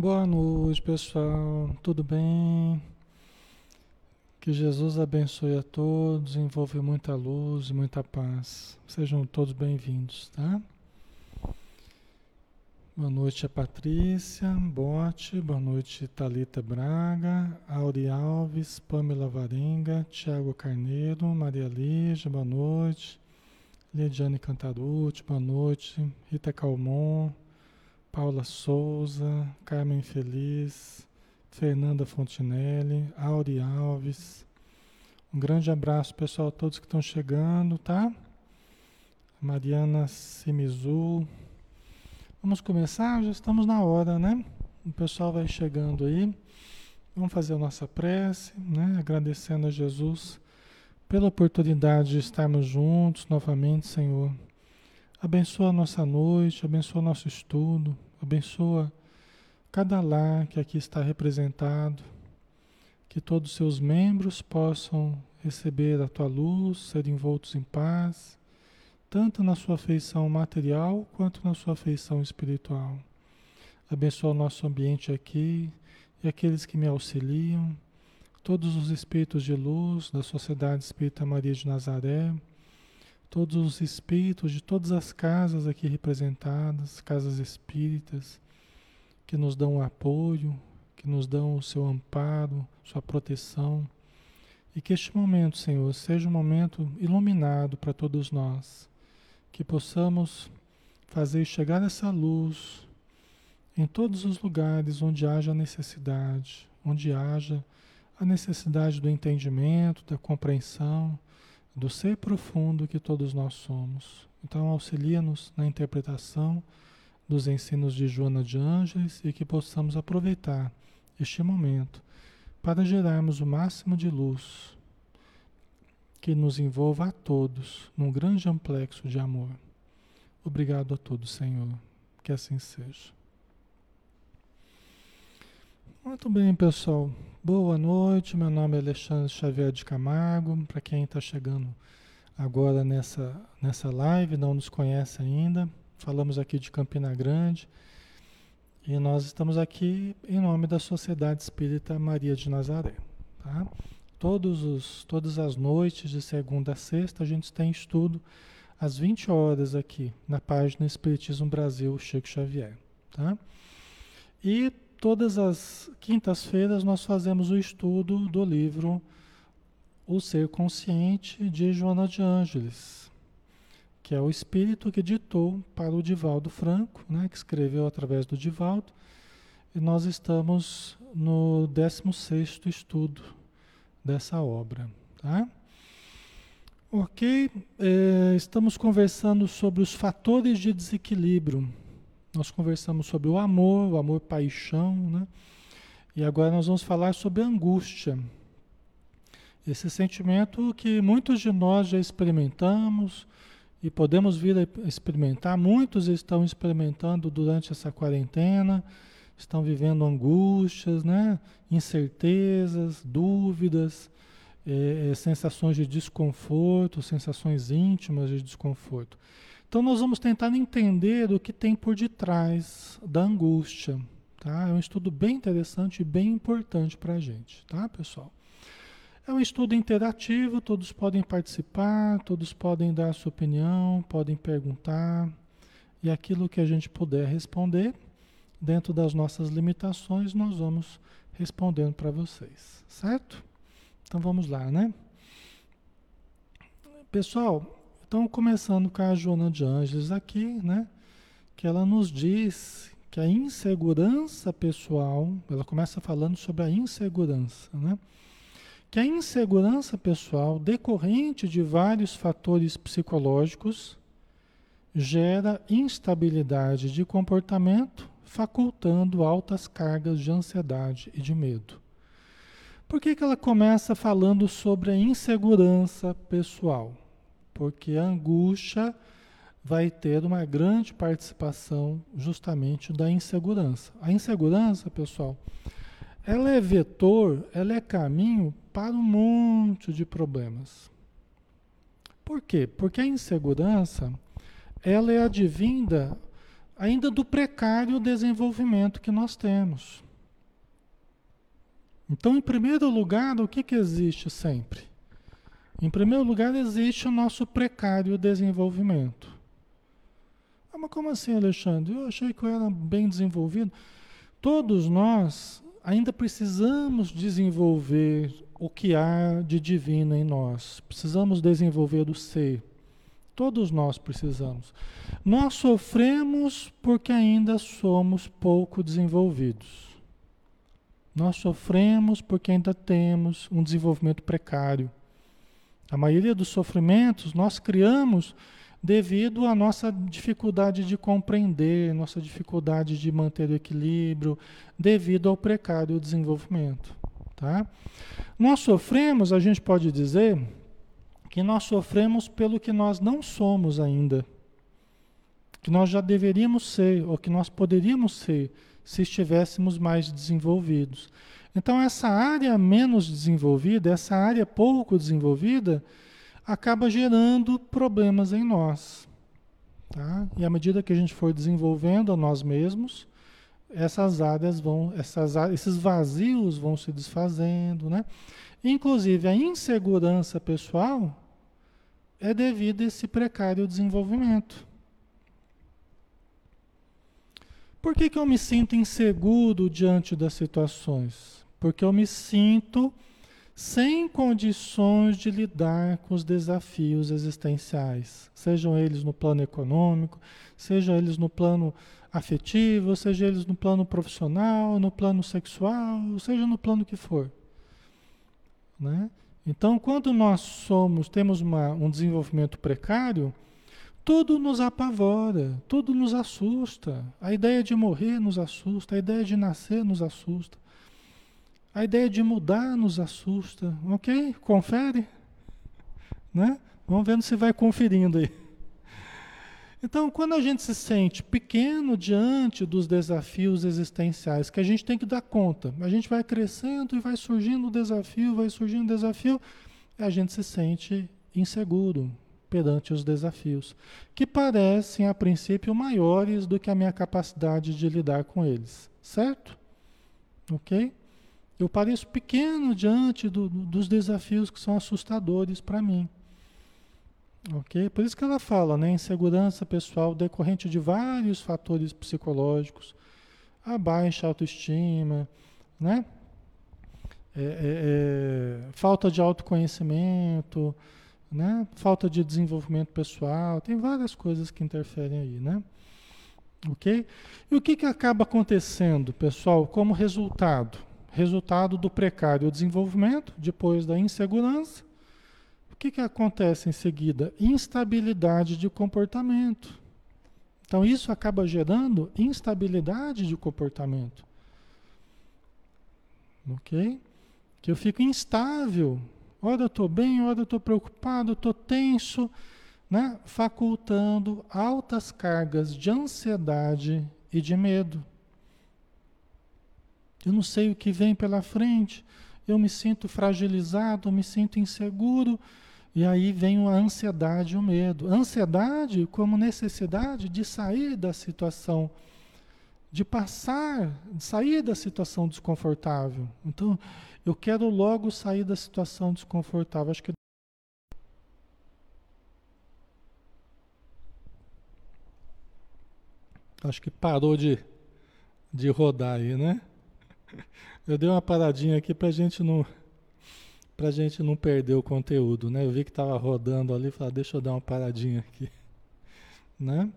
Boa noite, pessoal. Tudo bem? Que Jesus abençoe a todos, envolve muita luz e muita paz. Sejam todos bem-vindos, tá? Boa noite a Patrícia Bote, boa noite Talita Braga, Auri Alves, Pamela Varenga, Tiago Carneiro, Maria Lígia, boa noite. Lidiane Cantarucci, boa noite. Rita Calmon, Paula Souza, Carmen Feliz, Fernanda Fontinelli, Auri Alves. Um grande abraço, pessoal, a todos que estão chegando, tá? Mariana Simizu. Vamos começar? Já estamos na hora, né? O pessoal vai chegando aí. Vamos fazer a nossa prece, né? Agradecendo a Jesus pela oportunidade de estarmos juntos novamente, Senhor Abençoa a nossa noite, abençoa nosso estudo, abençoa cada lar que aqui está representado, que todos os seus membros possam receber a tua luz, ser envoltos em paz, tanto na sua feição material quanto na sua feição espiritual. Abençoa o nosso ambiente aqui e aqueles que me auxiliam, todos os espíritos de luz da Sociedade Espírita Maria de Nazaré todos os espíritos de todas as casas aqui representadas, casas espíritas, que nos dão apoio, que nos dão o seu amparo, sua proteção. E que este momento, Senhor, seja um momento iluminado para todos nós, que possamos fazer chegar essa luz em todos os lugares onde haja necessidade, onde haja a necessidade do entendimento, da compreensão do ser profundo que todos nós somos. Então, auxilia-nos na interpretação dos ensinos de Joana de Ângeles e que possamos aproveitar este momento para gerarmos o máximo de luz que nos envolva a todos num grande amplexo de amor. Obrigado a todos, Senhor. Que assim seja. Muito bem, pessoal. Boa noite, meu nome é Alexandre Xavier de Camargo. Para quem está chegando agora nessa, nessa live, não nos conhece ainda, falamos aqui de Campina Grande e nós estamos aqui em nome da Sociedade Espírita Maria de Nazaré. Tá? Todos os, todas as noites, de segunda a sexta, a gente tem estudo às 20 horas aqui na página Espiritismo Brasil Chico Xavier. Tá? E todas as quintas-feiras nós fazemos o estudo do livro O Ser Consciente de Joana de Ângeles, que é o espírito que ditou para o Divaldo Franco, né, que escreveu através do Divaldo, e nós estamos no 16º estudo dessa obra. Tá? Ok, é, estamos conversando sobre os fatores de desequilíbrio nós conversamos sobre o amor, o amor-paixão, né? E agora nós vamos falar sobre angústia. Esse sentimento que muitos de nós já experimentamos e podemos vir a experimentar, muitos estão experimentando durante essa quarentena, estão vivendo angústias, né? incertezas, dúvidas, é, sensações de desconforto, sensações íntimas de desconforto. Então nós vamos tentar entender o que tem por detrás da angústia. Tá? É um estudo bem interessante e bem importante para a gente, tá, pessoal? É um estudo interativo, todos podem participar, todos podem dar sua opinião, podem perguntar, e aquilo que a gente puder responder, dentro das nossas limitações, nós vamos respondendo para vocês, certo? Então vamos lá, né? Pessoal, então, começando com a Joana de Ângeles aqui, né? Que ela nos diz que a insegurança pessoal, ela começa falando sobre a insegurança, né? Que a insegurança pessoal, decorrente de vários fatores psicológicos, gera instabilidade de comportamento, facultando altas cargas de ansiedade e de medo. Por que, que ela começa falando sobre a insegurança pessoal? Porque a angústia vai ter uma grande participação justamente da insegurança. A insegurança, pessoal, ela é vetor, ela é caminho para um monte de problemas. Por quê? Porque a insegurança, ela é advinda ainda do precário desenvolvimento que nós temos. Então, em primeiro lugar, o que, que existe sempre? Em primeiro lugar, existe o nosso precário desenvolvimento. Ah, mas como assim, Alexandre? Eu achei que eu era bem desenvolvido. Todos nós ainda precisamos desenvolver o que há de divino em nós. Precisamos desenvolver o ser. Todos nós precisamos. Nós sofremos porque ainda somos pouco desenvolvidos. Nós sofremos porque ainda temos um desenvolvimento precário. A maioria dos sofrimentos nós criamos devido à nossa dificuldade de compreender, nossa dificuldade de manter o equilíbrio, devido ao precário desenvolvimento. Tá? Nós sofremos, a gente pode dizer, que nós sofremos pelo que nós não somos ainda, que nós já deveríamos ser, ou que nós poderíamos ser, se estivéssemos mais desenvolvidos. Então, essa área menos desenvolvida, essa área pouco desenvolvida, acaba gerando problemas em nós. Tá? E à medida que a gente for desenvolvendo a nós mesmos, essas áreas vão, essas, esses vazios vão se desfazendo, né? Inclusive a insegurança pessoal é devido a esse precário desenvolvimento. Por que, que eu me sinto inseguro diante das situações? Porque eu me sinto sem condições de lidar com os desafios existenciais, sejam eles no plano econômico, sejam eles no plano afetivo, seja eles no plano profissional, no plano sexual, seja no plano que for. Né? Então, quando nós somos, temos uma, um desenvolvimento precário, tudo nos apavora, tudo nos assusta. A ideia de morrer nos assusta, a ideia de nascer nos assusta. A ideia de mudar nos assusta. Ok? Confere. Né? Vamos vendo se vai conferindo aí. Então, quando a gente se sente pequeno diante dos desafios existenciais, que a gente tem que dar conta, a gente vai crescendo e vai surgindo o desafio, vai surgindo o desafio, a gente se sente inseguro perante os desafios, que parecem a princípio maiores do que a minha capacidade de lidar com eles, certo? Ok? Eu pareço pequeno diante do, dos desafios que são assustadores para mim. Ok? Por isso que ela fala, né? Insegurança pessoal decorrente de vários fatores psicológicos, a baixa autoestima, né? É, é, é, falta de autoconhecimento, né? Falta de desenvolvimento pessoal, tem várias coisas que interferem aí, né? Ok? E o que, que acaba acontecendo, pessoal, como resultado? Resultado do precário desenvolvimento, depois da insegurança, que, que acontece em seguida? Instabilidade de comportamento. Então, isso acaba gerando instabilidade de comportamento. Ok? Que eu fico instável. Ora eu estou bem, ora eu estou preocupado, estou tenso, né? facultando altas cargas de ansiedade e de medo. Eu não sei o que vem pela frente, eu me sinto fragilizado, me sinto inseguro, e aí vem a ansiedade e o medo. Ansiedade como necessidade de sair da situação, de passar, de sair da situação desconfortável. Então, eu quero logo sair da situação desconfortável. Acho que Acho que parou de, de rodar aí, né? Eu dei uma paradinha aqui para gente não para gente não perder o conteúdo, né? Eu vi que estava rodando ali, falei, ah, deixa eu dar uma paradinha aqui, né?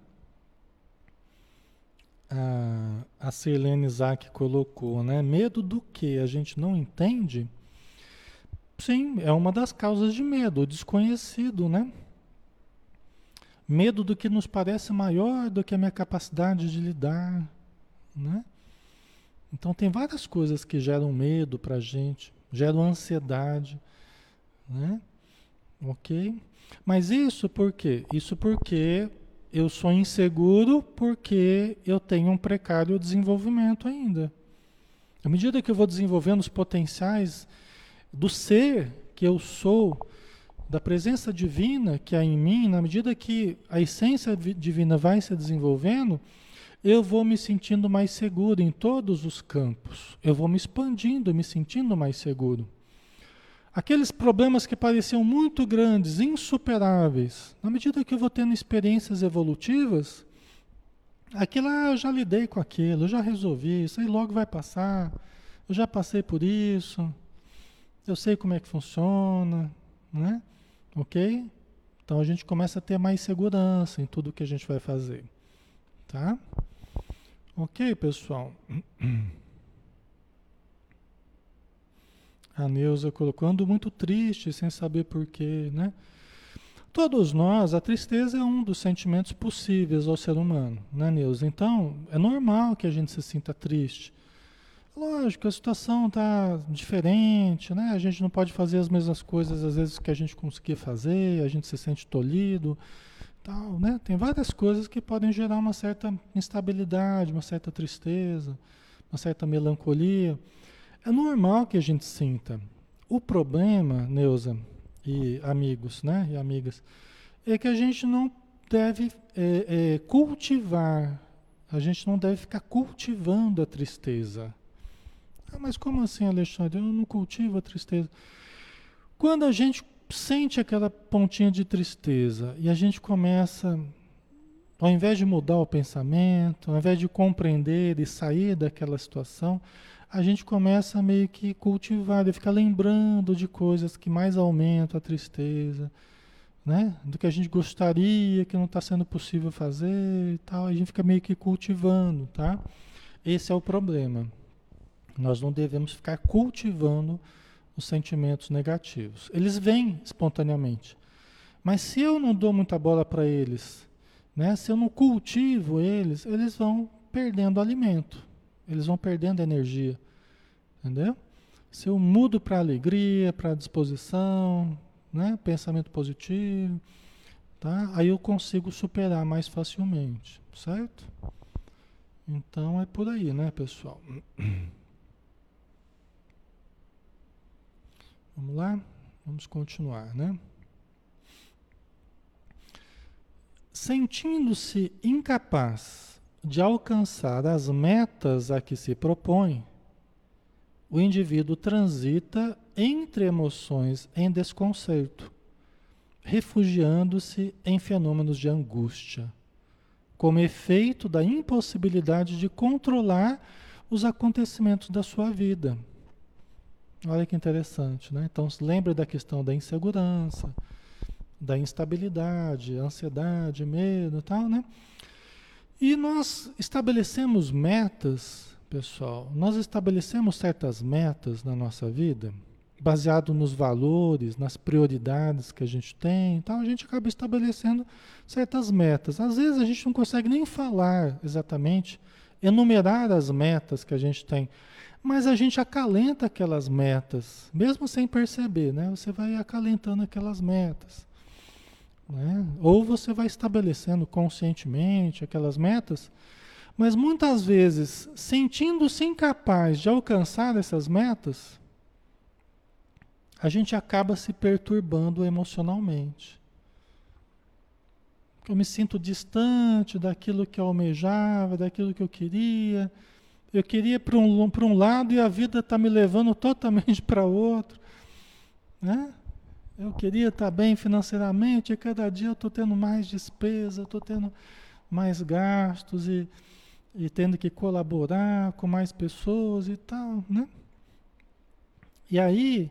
A, a Sirlene Isaac colocou, né? Medo do que a gente não entende? Sim, é uma das causas de medo, o desconhecido, né? Medo do que nos parece maior do que a minha capacidade de lidar, né? Então tem várias coisas que geram medo para a gente geram ansiedade, né? Ok? Mas isso por quê? Isso porque eu sou inseguro porque eu tenho um precário desenvolvimento ainda. À medida que eu vou desenvolvendo os potenciais do ser que eu sou, da presença divina que há em mim, na medida que a essência divina vai se desenvolvendo, eu vou me sentindo mais seguro em todos os campos. Eu vou me expandindo, me sentindo mais seguro. Aqueles problemas que pareciam muito grandes, insuperáveis, na medida que eu vou tendo experiências evolutivas, aquilo, ah, eu já lidei com aquilo, eu já resolvi, isso aí logo vai passar, eu já passei por isso, eu sei como é que funciona, né? Ok? Então a gente começa a ter mais segurança em tudo que a gente vai fazer, tá? Ok, pessoal? A Neuza colocou, ando muito triste, sem saber porquê, né? Todos nós, a tristeza é um dos sentimentos possíveis ao ser humano, né, Neuza? Então, é normal que a gente se sinta triste. Lógico, a situação está diferente, né? A gente não pode fazer as mesmas coisas às vezes que a gente conseguia fazer, a gente se sente tolhido, tal, né? Tem várias coisas que podem gerar uma certa instabilidade, uma certa tristeza, uma certa melancolia. É normal que a gente sinta. O problema, Neuza e amigos, né, e amigas, é que a gente não deve é, é, cultivar, a gente não deve ficar cultivando a tristeza. Ah, mas como assim, Alexandre? Eu não cultivo a tristeza. Quando a gente sente aquela pontinha de tristeza e a gente começa, ao invés de mudar o pensamento, ao invés de compreender e sair daquela situação, a gente começa a meio que cultivar, a ficar lembrando de coisas que mais aumentam a tristeza, né? Do que a gente gostaria, que não está sendo possível fazer e tal. A gente fica meio que cultivando, tá? Esse é o problema. Nós não devemos ficar cultivando os sentimentos negativos. Eles vêm espontaneamente. Mas se eu não dou muita bola para eles, né? Se eu não cultivo eles, eles vão perdendo alimento. Eles vão perdendo energia. Entendeu? Se eu mudo para alegria, para disposição, né? pensamento positivo, tá? aí eu consigo superar mais facilmente, certo? Então é por aí, né, pessoal? Vamos lá? Vamos continuar, né? Sentindo-se incapaz de alcançar as metas a que se propõe, o indivíduo transita entre emoções em desconcerto, refugiando-se em fenômenos de angústia, como efeito da impossibilidade de controlar os acontecimentos da sua vida. Olha que interessante, né? Então, lembre da questão da insegurança, da instabilidade, ansiedade, medo e tal, né? E nós estabelecemos metas, pessoal, nós estabelecemos certas metas na nossa vida, baseado nos valores, nas prioridades que a gente tem, então a gente acaba estabelecendo certas metas. Às vezes a gente não consegue nem falar exatamente, enumerar as metas que a gente tem, mas a gente acalenta aquelas metas, mesmo sem perceber, né? Você vai acalentando aquelas metas. Né? Ou você vai estabelecendo conscientemente aquelas metas, mas muitas vezes, sentindo-se incapaz de alcançar essas metas, a gente acaba se perturbando emocionalmente. Eu me sinto distante daquilo que eu almejava, daquilo que eu queria. Eu queria para um, um lado e a vida está me levando totalmente para outro. Né? Eu queria estar bem financeiramente e cada dia eu estou tendo mais despesa, estou tendo mais gastos e, e tendo que colaborar com mais pessoas e tal, né? E aí,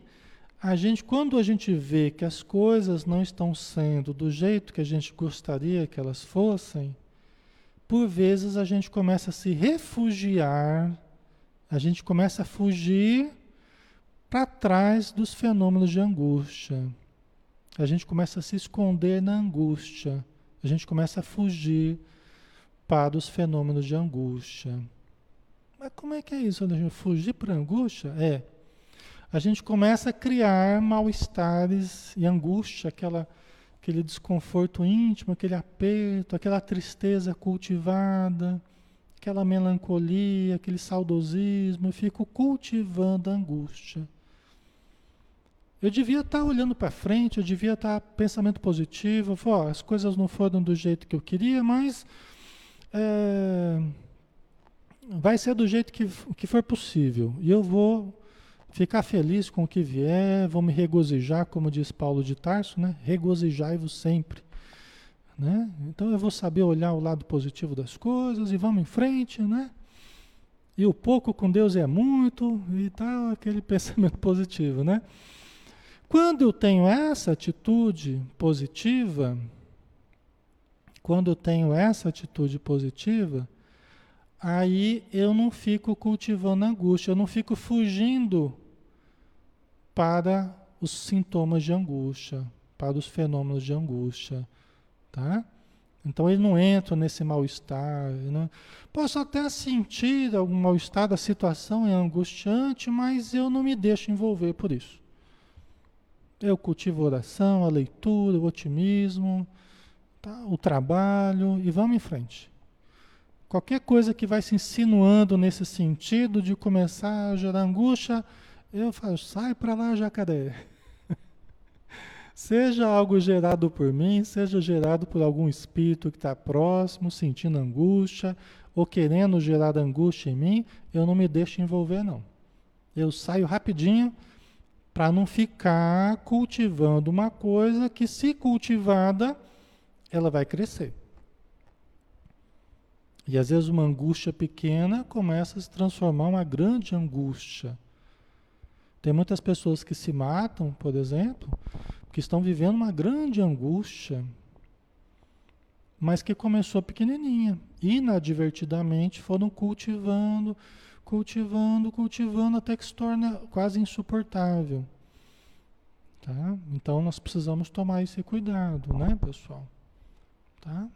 a gente, quando a gente vê que as coisas não estão sendo do jeito que a gente gostaria que elas fossem, por vezes a gente começa a se refugiar, a gente começa a fugir para trás dos fenômenos de angústia a gente começa a se esconder na angústia, a gente começa a fugir para os fenômenos de angústia. Mas como é que é isso, gente Fugir para a angústia? É. A gente começa a criar mal-estares e angústia, aquela, aquele desconforto íntimo, aquele aperto, aquela tristeza cultivada, aquela melancolia, aquele saudosismo. Eu fico cultivando a angústia. Eu devia estar tá olhando para frente, eu devia estar tá pensamento positivo, oh, as coisas não foram do jeito que eu queria, mas é, vai ser do jeito que, que for possível. E eu vou ficar feliz com o que vier, vou me regozijar, como diz Paulo de Tarso, né? Regozijai-vos sempre. Né? Então eu vou saber olhar o lado positivo das coisas e vamos em frente, né? E o pouco com Deus é muito e tal, aquele pensamento positivo, né? Quando eu tenho essa atitude positiva, quando eu tenho essa atitude positiva, aí eu não fico cultivando angústia, eu não fico fugindo para os sintomas de angústia, para os fenômenos de angústia, tá? Então ele não entra nesse mal-estar. Né? Posso até sentir algum mal-estar, a situação é angustiante, mas eu não me deixo envolver por isso. Eu cultivo a oração, a leitura, o otimismo, tá? o trabalho e vamos em frente. Qualquer coisa que vai se insinuando nesse sentido de começar a gerar angústia, eu falo, sai para lá, jacaré. seja algo gerado por mim, seja gerado por algum espírito que está próximo, sentindo angústia, ou querendo gerar angústia em mim, eu não me deixo envolver, não. Eu saio rapidinho para não ficar cultivando uma coisa que, se cultivada, ela vai crescer. E às vezes uma angústia pequena começa a se transformar em uma grande angústia. Tem muitas pessoas que se matam, por exemplo, que estão vivendo uma grande angústia, mas que começou pequenininha. Inadvertidamente foram cultivando, cultivando, cultivando até que se torna quase insuportável. Tá? Então nós precisamos tomar esse cuidado, né, pessoal? Tá?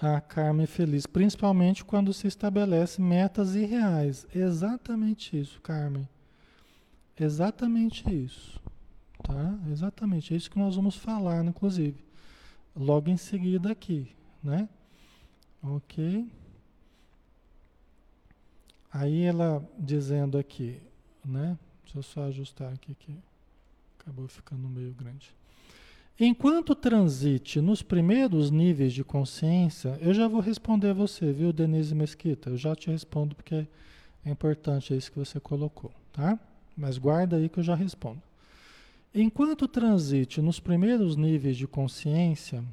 a karma é feliz, principalmente quando se estabelece metas irreais. Exatamente isso, Carmen. Exatamente isso. Tá? Exatamente. É isso que nós vamos falar, inclusive. Logo em seguida aqui, né? Ok. Aí ela dizendo aqui, né? Deixa eu só ajustar aqui que acabou ficando meio grande. Enquanto transite nos primeiros níveis de consciência, eu já vou responder a você, viu, Denise Mesquita? Eu já te respondo porque é importante isso que você colocou, tá? Mas guarda aí que eu já respondo. Enquanto transite nos primeiros níveis de consciência,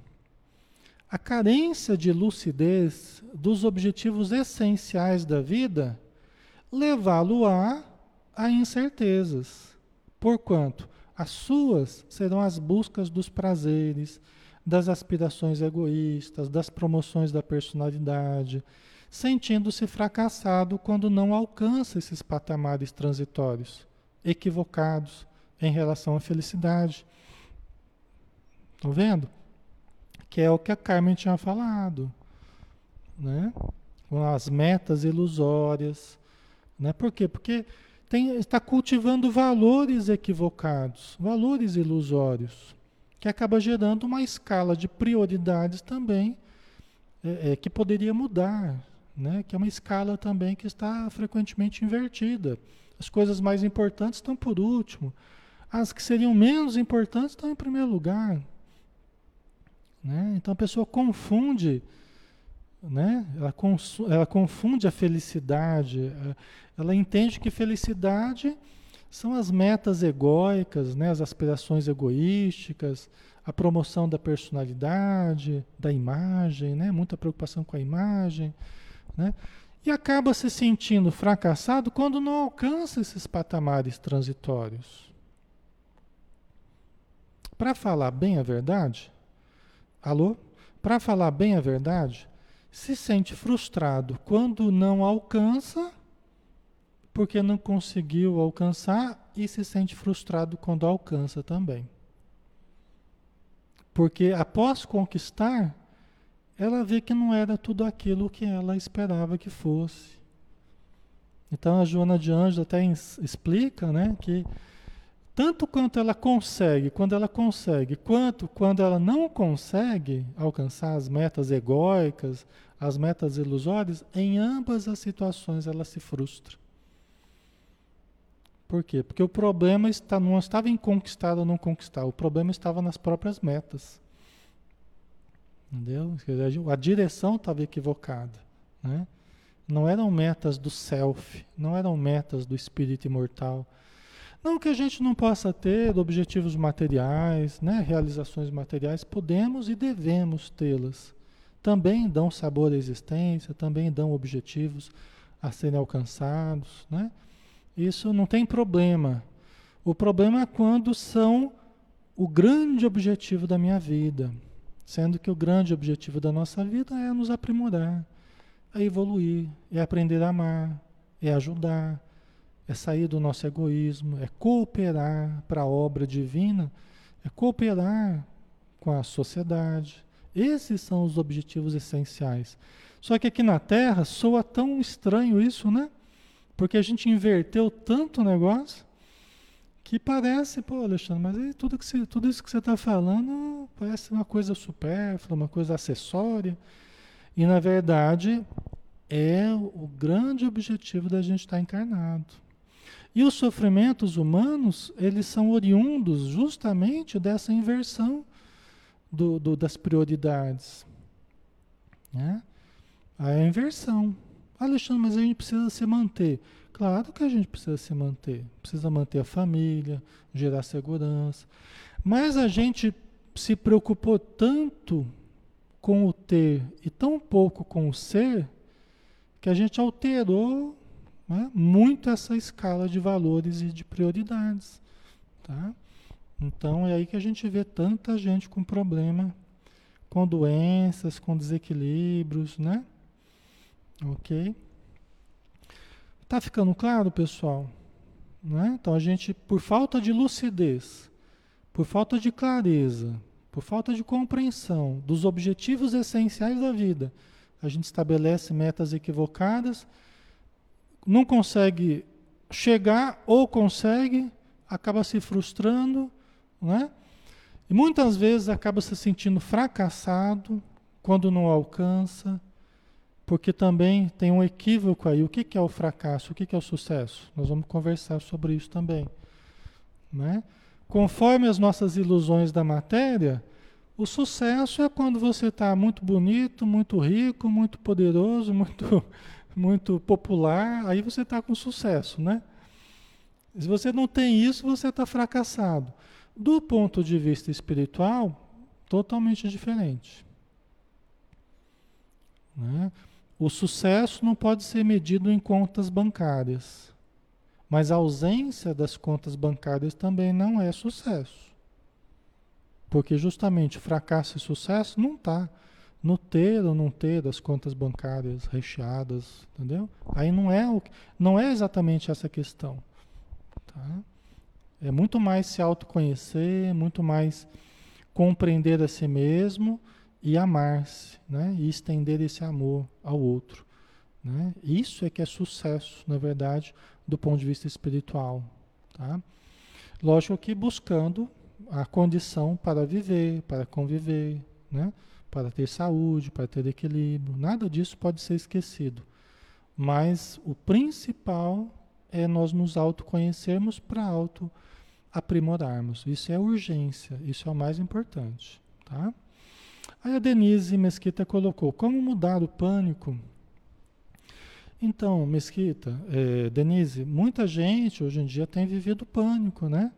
a carência de lucidez dos objetivos essenciais da vida levá-lo-á a incertezas. Porquanto as suas serão as buscas dos prazeres, das aspirações egoístas, das promoções da personalidade, sentindo-se fracassado quando não alcança esses patamares transitórios, equivocados em relação à felicidade. Estão vendo? Que é o que a Carmen tinha falado, né? Com as metas ilusórias, né? Por quê? Porque tem, está cultivando valores equivocados, valores ilusórios, que acaba gerando uma escala de prioridades também é, é, que poderia mudar, né? que é uma escala também que está frequentemente invertida. As coisas mais importantes estão por último, as que seriam menos importantes estão em primeiro lugar. Né? Então a pessoa confunde né? Ela, ela confunde a felicidade, é, ela entende que felicidade são as metas egóicas, né? as aspirações egoísticas, a promoção da personalidade, da imagem, né? muita preocupação com a imagem. Né? E acaba se sentindo fracassado quando não alcança esses patamares transitórios. Para falar bem a verdade, alô? Para falar bem a verdade, se sente frustrado quando não alcança, porque não conseguiu alcançar, e se sente frustrado quando alcança também. Porque após conquistar, ela vê que não era tudo aquilo que ela esperava que fosse. Então a Joana de Anjos até explica né, que tanto quanto ela consegue, quando ela consegue, quanto quando ela não consegue alcançar as metas egóicas, as metas ilusórias, em ambas as situações ela se frustra. Por quê? Porque o problema está, não estava em conquistar ou não conquistar, o problema estava nas próprias metas. Entendeu? A direção estava equivocada. Né? Não eram metas do self, não eram metas do espírito imortal. Não que a gente não possa ter objetivos materiais, né? realizações materiais, podemos e devemos tê-las. Também dão sabor à existência, também dão objetivos a serem alcançados. Né? Isso não tem problema. O problema é quando são o grande objetivo da minha vida. Sendo que o grande objetivo da nossa vida é nos aprimorar, é evoluir, é aprender a amar, é ajudar, é sair do nosso egoísmo, é cooperar para a obra divina, é cooperar com a sociedade. Esses são os objetivos essenciais. Só que aqui na Terra soa tão estranho isso, né? Porque a gente inverteu tanto o negócio que parece, pô, Alexandre, mas tudo, que você, tudo isso que você está falando parece uma coisa supérflua, uma coisa acessória. E na verdade é o grande objetivo da gente estar tá encarnado. E os sofrimentos humanos, eles são oriundos justamente dessa inversão do, do, das prioridades. Né? A inversão. Alexandre, mas a gente precisa se manter. Claro que a gente precisa se manter, precisa manter a família, gerar segurança. Mas a gente se preocupou tanto com o ter e tão pouco com o ser, que a gente alterou né, muito essa escala de valores e de prioridades. Tá? Então é aí que a gente vê tanta gente com problema, com doenças, com desequilíbrios, né? Ok? Tá ficando claro, pessoal? Né? Então a gente, por falta de lucidez, por falta de clareza, por falta de compreensão dos objetivos essenciais da vida, a gente estabelece metas equivocadas, não consegue chegar ou consegue, acaba se frustrando, né? E muitas vezes acaba se sentindo fracassado quando não alcança, porque também tem um equívoco aí. O que, é o fracasso? O que, que é o sucesso? Nós vamos conversar sobre isso também. Né? Conforme as nossas ilusões da matéria, o sucesso é quando você está muito bonito, muito rico, muito poderoso, muito, muito popular, aí você está com sucesso, né? Se você não tem isso, você está fracassado. Do ponto de vista espiritual, totalmente diferente. Né? O sucesso não pode ser medido em contas bancárias. Mas a ausência das contas bancárias também não é sucesso. Porque justamente fracasso e sucesso não está no ter ou não ter das contas bancárias recheadas, entendeu? Aí não é, o, não é exatamente essa questão. Tá? É muito mais se autoconhecer, muito mais compreender a si mesmo e amar-se, né? E estender esse amor ao outro, né? Isso é que é sucesso, na verdade, do ponto de vista espiritual, tá? Lógico que buscando a condição para viver, para conviver, né? Para ter saúde, para ter equilíbrio, nada disso pode ser esquecido. Mas o principal é nós nos autoconhecermos para auto aprimorarmos. Isso é urgência, isso é o mais importante, tá? Aí a Denise Mesquita colocou: como mudar o pânico? Então, Mesquita, é, Denise, muita gente hoje em dia tem vivido pânico, né?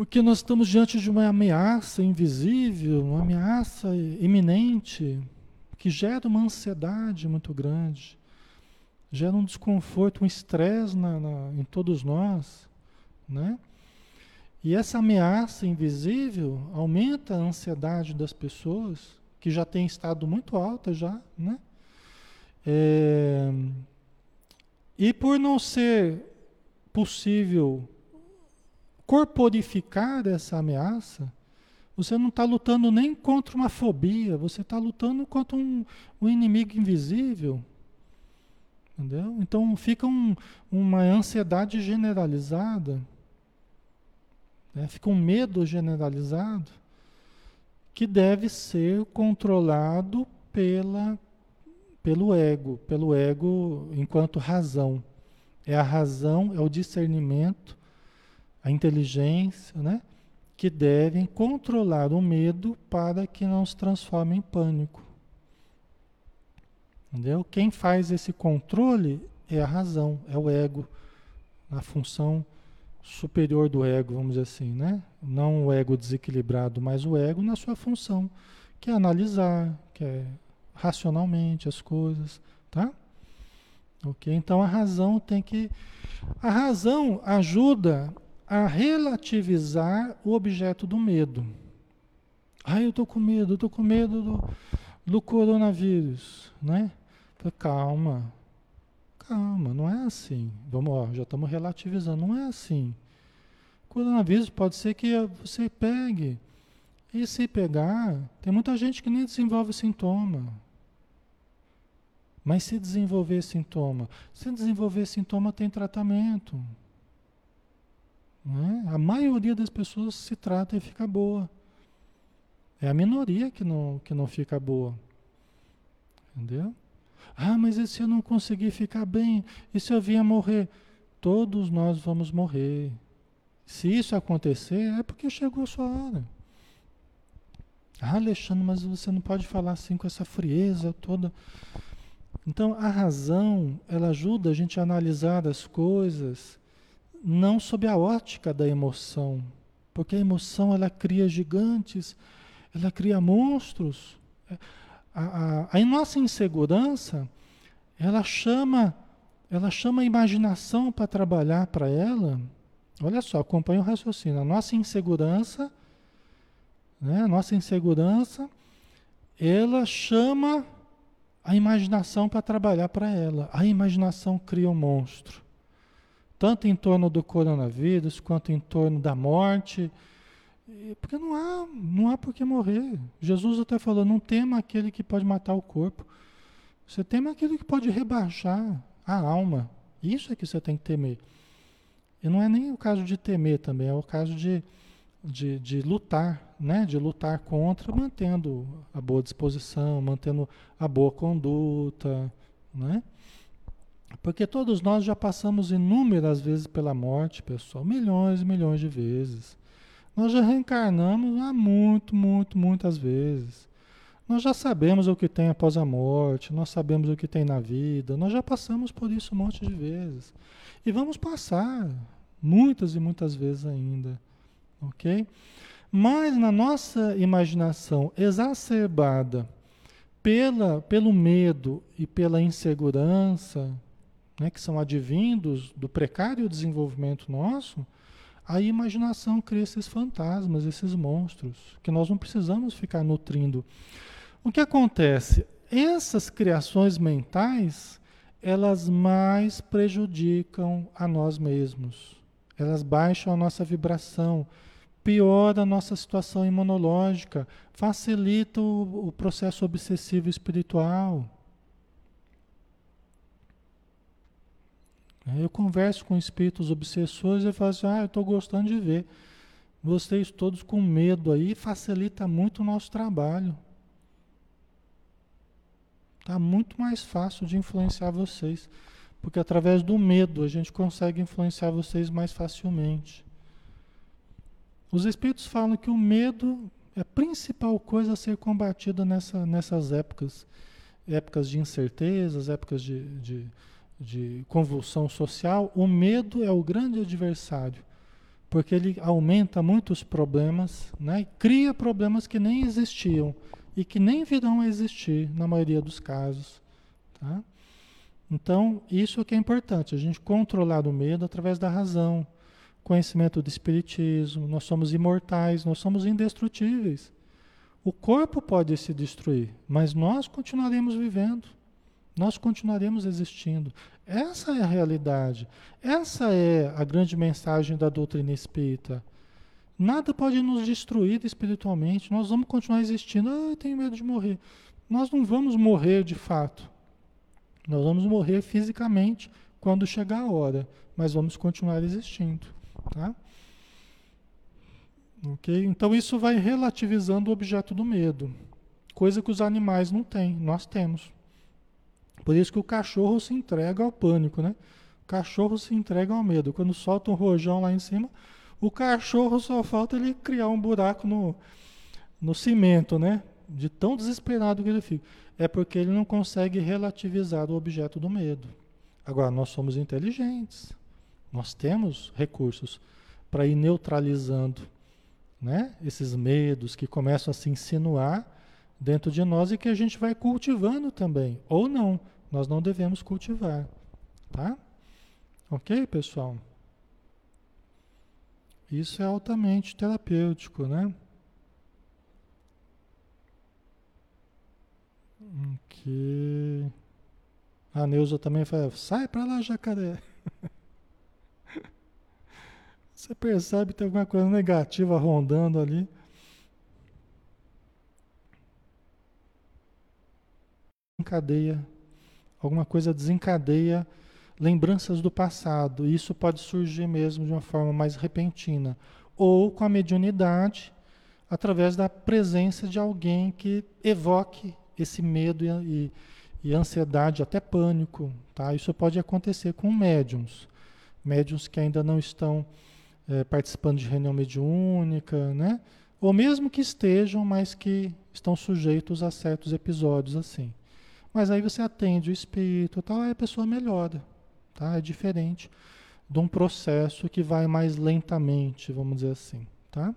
Porque nós estamos diante de uma ameaça invisível, uma ameaça iminente, que gera uma ansiedade muito grande, gera um desconforto, um estresse em todos nós, né? E essa ameaça invisível aumenta a ansiedade das pessoas, que já tem estado muito alta já, né? É, e por não ser possível corporificar essa ameaça, você não está lutando nem contra uma fobia, você está lutando contra um, um, inimigo invisível. Entendeu? Então fica um, uma ansiedade generalizada. Né? Fica um medo generalizado que deve ser controlado pela, pelo ego, pelo ego enquanto razão. É a razão, é o discernimento, a inteligência, né? que devem controlar o medo para que não se transforme em pânico. Entendeu? Quem faz esse controle é a razão, é o ego, a função superior do ego, vamos dizer assim, né? Não o ego desequilibrado, mas o ego na sua função, que é analisar, que é racionalmente as coisas, tá? Ok? Então a razão tem que. A razão ajuda a relativizar o objeto do medo. Ah, eu estou com medo, eu estou com medo do, do coronavírus, né? Calma, calma, não é assim. Vamos, já estamos relativizando, não é assim. Coronavírus pode ser que você pegue. E se pegar, tem muita gente que nem desenvolve sintoma. Mas se desenvolver sintoma, se desenvolver sintoma tem tratamento. Né? A maioria das pessoas se trata e fica boa. É a minoria que não, que não fica boa. Entendeu? Ah, mas e se eu não conseguir ficar bem? E se eu vier morrer? Todos nós vamos morrer. Se isso acontecer, é porque chegou a sua hora. Ah, Alexandre, mas você não pode falar assim com essa frieza toda. Então, a razão, ela ajuda a gente a analisar as coisas não sob a ótica da emoção, porque a emoção ela cria gigantes, ela cria monstros. A, a, a nossa insegurança, ela chama, ela chama a imaginação para trabalhar para ela. Olha só, acompanha o raciocínio. A nossa insegurança, né, a nossa insegurança, ela chama a imaginação para trabalhar para ela. A imaginação cria um monstro tanto em torno do coronavírus quanto em torno da morte. Porque não há, não há por que morrer. Jesus até falou: não tema aquele que pode matar o corpo. Você tema aquele que pode rebaixar a alma. Isso é que você tem que temer. E não é nem o caso de temer também, é o caso de, de, de lutar, né? De lutar contra, mantendo a boa disposição, mantendo a boa conduta, né? Porque todos nós já passamos inúmeras vezes pela morte, pessoal, milhões e milhões de vezes. Nós já reencarnamos há muito, muito, muitas vezes. Nós já sabemos o que tem após a morte, nós sabemos o que tem na vida, nós já passamos por isso um monte de vezes. E vamos passar muitas e muitas vezes ainda. Ok? Mas na nossa imaginação exacerbada pela, pelo medo e pela insegurança, né, que são advindos do precário desenvolvimento nosso, a imaginação cria esses fantasmas, esses monstros, que nós não precisamos ficar nutrindo. O que acontece? Essas criações mentais, elas mais prejudicam a nós mesmos. Elas baixam a nossa vibração, piora a nossa situação imunológica, facilita o, o processo obsessivo espiritual. Eu converso com espíritos obsessores e falo assim, ah, eu estou gostando de ver. Vocês todos com medo aí, facilita muito o nosso trabalho. Está muito mais fácil de influenciar vocês. Porque através do medo a gente consegue influenciar vocês mais facilmente. Os espíritos falam que o medo é a principal coisa a ser combatida nessa, nessas épocas. Épocas de incertezas, épocas de, de de convulsão social, o medo é o grande adversário, porque ele aumenta muitos problemas, né? cria problemas que nem existiam e que nem virão a existir na maioria dos casos. Tá? Então, isso é que é importante, a gente controlar o medo através da razão, conhecimento do espiritismo, nós somos imortais, nós somos indestrutíveis. O corpo pode se destruir, mas nós continuaremos vivendo. Nós continuaremos existindo. Essa é a realidade. Essa é a grande mensagem da doutrina espírita. Nada pode nos destruir espiritualmente. Nós vamos continuar existindo. Ah, eu tenho medo de morrer. Nós não vamos morrer de fato. Nós vamos morrer fisicamente quando chegar a hora, mas vamos continuar existindo, tá? OK? Então isso vai relativizando o objeto do medo, coisa que os animais não têm, nós temos. Por isso que o cachorro se entrega ao pânico, né? O cachorro se entrega ao medo. Quando solta um rojão lá em cima, O cachorro só falta ele criar um buraco no, no cimento, né? De tão desesperado que ele fica. É porque ele não consegue relativizar o objeto do medo. Agora, nós somos inteligentes. Nós temos recursos para ir neutralizando né? esses medos que começam a se insinuar dentro de nós e que a gente vai cultivando também. Ou não, nós não devemos cultivar. Tá? Ok, pessoal? Isso é altamente terapêutico, né? Ok. A Neuza também fala, sai para lá, jacaré. Você percebe que tem alguma coisa negativa rondando ali. Encadeia, alguma coisa desencadeia lembranças do passado. Isso pode surgir mesmo de uma forma mais repentina. Ou com a mediunidade, através da presença de alguém que evoque esse medo e, e, ansiedade, até pânico. Tá? Isso pode acontecer com médiums. Médiums que ainda não estão é, participando de reunião mediúnica, né? ou mesmo que estejam, mas que estão sujeitos a certos episódios assim. Mas aí você atende o espírito, tal, aí a pessoa melhora. Tá? É diferente de um processo que vai mais lentamente, vamos dizer assim. Tá?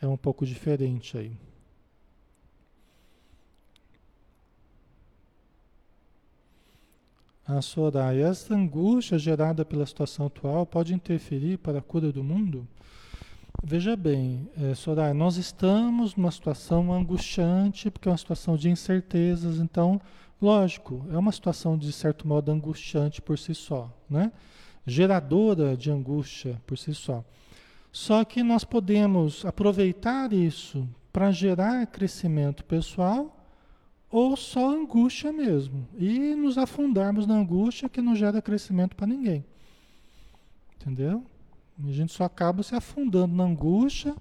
É um pouco diferente aí. A Soraya, essa angústia gerada pela situação atual pode interferir para a cura do mundo? Veja bem, é, Soraya, nós estamos numa situação angustiante, porque é uma situação de incertezas, então Lógico, é uma situação de certo modo angustiante por si só, né? Geradora de angústia por si só. Só que nós podemos aproveitar isso para gerar crescimento pessoal ou só angústia mesmo e nos afundarmos na angústia que não gera crescimento para ninguém. Entendeu? A gente só acaba se afundando na angústia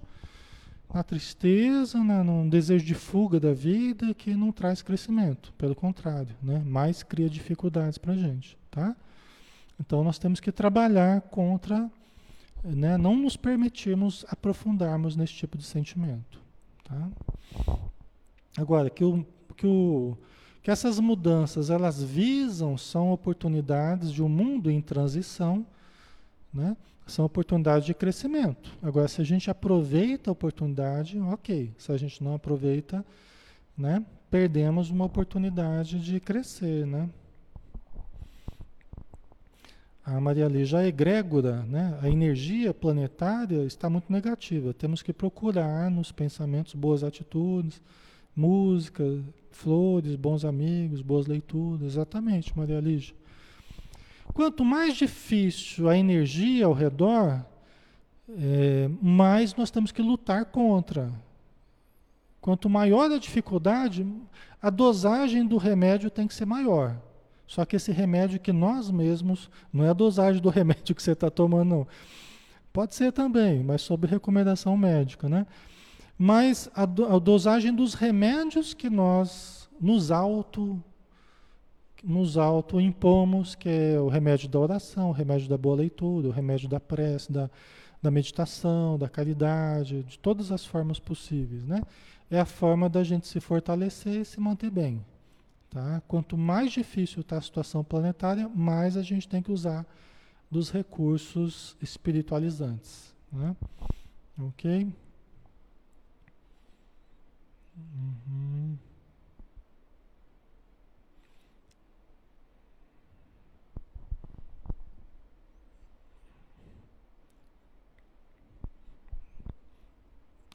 na tristeza, na, num desejo de fuga da vida que não traz crescimento. Pelo contrário, né? mais cria dificuldades para a gente. Tá? Então nós temos que trabalhar contra, né? não nos permitirmos aprofundarmos nesse tipo de sentimento. Tá? Agora, que, o, que, o, que essas mudanças elas visam são oportunidades de um mundo em transição, né? São oportunidades de crescimento. Agora, se a gente aproveita a oportunidade, ok. Se a gente não aproveita, né, perdemos uma oportunidade de crescer, né? A Maria Lígia é egrégora, né? A energia planetária está muito negativa. Temos que procurar nos pensamentos boas atitudes, música, flores, bons amigos, boas leituras. Exatamente, Maria Lígia. Quanto mais difícil a energia ao redor, é, mais nós temos que lutar contra. Quanto maior a dificuldade, a dosagem do remédio tem que ser maior. Só que esse remédio que nós mesmos, não é a dosagem do remédio que você está tomando, não. Pode ser também, mas sob recomendação médica, né? Mas a, do, a dosagem dos remédios que nós nos auto nos autoimpomos, que é o remédio da oração, o remédio da boa leitura, o remédio da prece, da, da meditação, da caridade, de todas as formas possíveis, né? É a forma da gente se fortalecer e se manter bem. Tá? Quanto mais difícil está a situação planetária, mais a gente tem que usar dos recursos espiritualizantes. Né? Ok? Uhum.